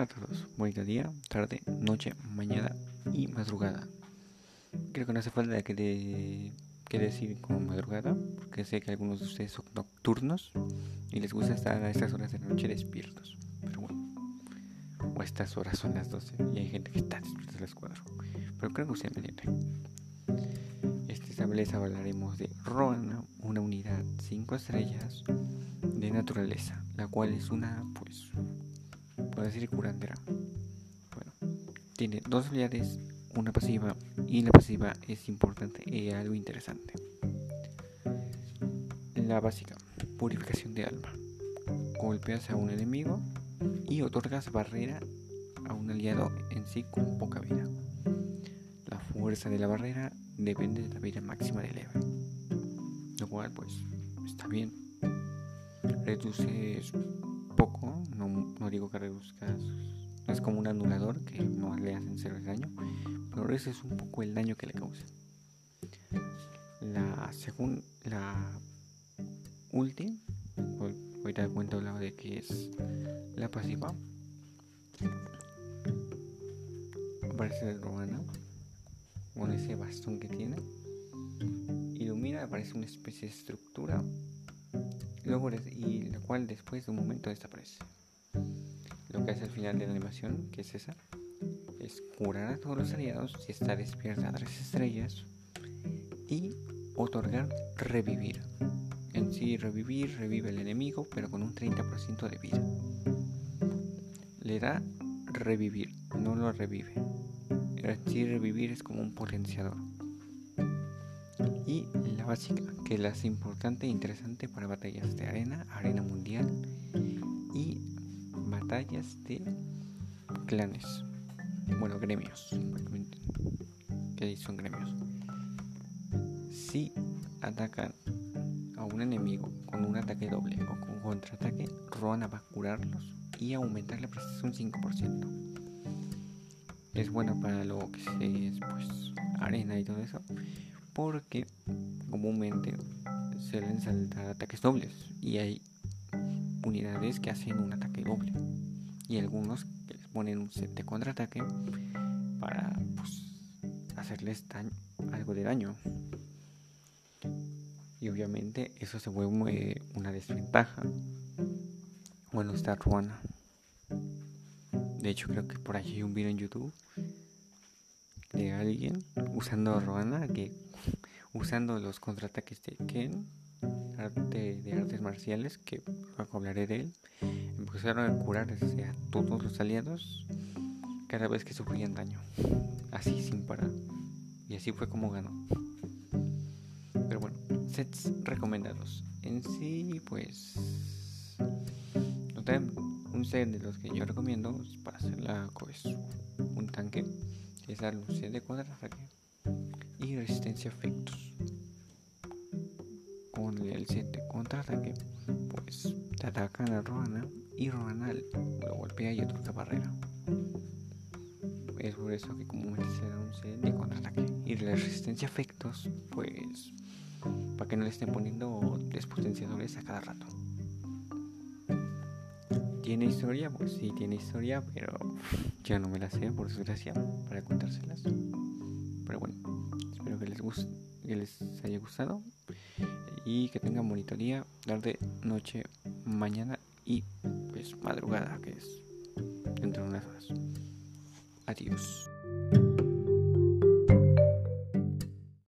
Hola a todos, bonito día, tarde, noche, mañana y madrugada. Creo que no hace falta que, de, que decir como madrugada, porque sé que algunos de ustedes son nocturnos y les gusta estar a estas horas de la noche despiertos. Pero bueno, o estas horas son las 12 y hay gente que está despierta a las 4. Pero creo que ustedes me entienden. Esta vez hablaremos de Roana, una unidad 5 estrellas de naturaleza, la cual es una, pues, decir curandera. Bueno, tiene dos habilidades, una pasiva, y la pasiva es importante y algo interesante. La básica, purificación de alma. Golpeas a un enemigo y otorgas barrera a un aliado en sí con poca vida. La fuerza de la barrera depende de la vida máxima del héroe. Lo cual pues está bien reduces poco, no, digo que reduzcas, es como un anulador que no le hacen cero daño, pero reduces un poco el daño que le causa. La segunda, la ulti, ahorita cuento lado de que es la pasiva. Aparece el romano con ese bastón que tiene. Ilumina, aparece una especie de estructura y la cual después de un momento desaparece. Lo que hace al final de la animación, que es esa, es curar a todos los aliados si está despierta a tres estrellas y otorgar revivir. En sí, revivir revive el enemigo, pero con un 30% de vida. Le da revivir, no lo revive. En sí, revivir es como un potenciador y básica, que la hace importante e interesante para batallas de arena, arena mundial y batallas de clanes. Bueno, gremios. ¿Qué son gremios? Si atacan a un enemigo con un ataque doble o con contraataque, Roana va a curarlos y aumentar la precisión 5%. Es buena para lo que es pues arena y todo eso, porque comúnmente suelen saltar ataques dobles y hay unidades que hacen un ataque doble y algunos que les ponen un set de contraataque para pues, hacerles algo de daño. Y obviamente eso se vuelve una desventaja. Bueno está Ruana. De hecho creo que por allí hay un video en YouTube de alguien usando Ruana que usando los contraataques de Ken de artes marciales que hablaré de él empezaron a curar a todos los aliados cada vez que sufrían daño así sin parar. Y así fue como ganó. Pero bueno sets recomendados. En sí pues un set de los que yo recomiendo para hacer la pues, un tanque es un set de contraataque y resistencia efectos. Con el 7 contraataque, pues te atacan a Roana y Roana lo golpea y otra barrera. Es por eso que comúnmente se da un set de contraataque. Y la resistencia efectos, pues para que no le estén poniendo despotenciadores a cada rato. ¿Tiene historia? Pues sí, tiene historia, pero yo no me la sé, por desgracia, para contárselas. Pero bueno, espero que les, guste, que les haya gustado y que tengan monitoría tarde, noche, mañana y pues madrugada, que es dentro de unas horas. Adiós.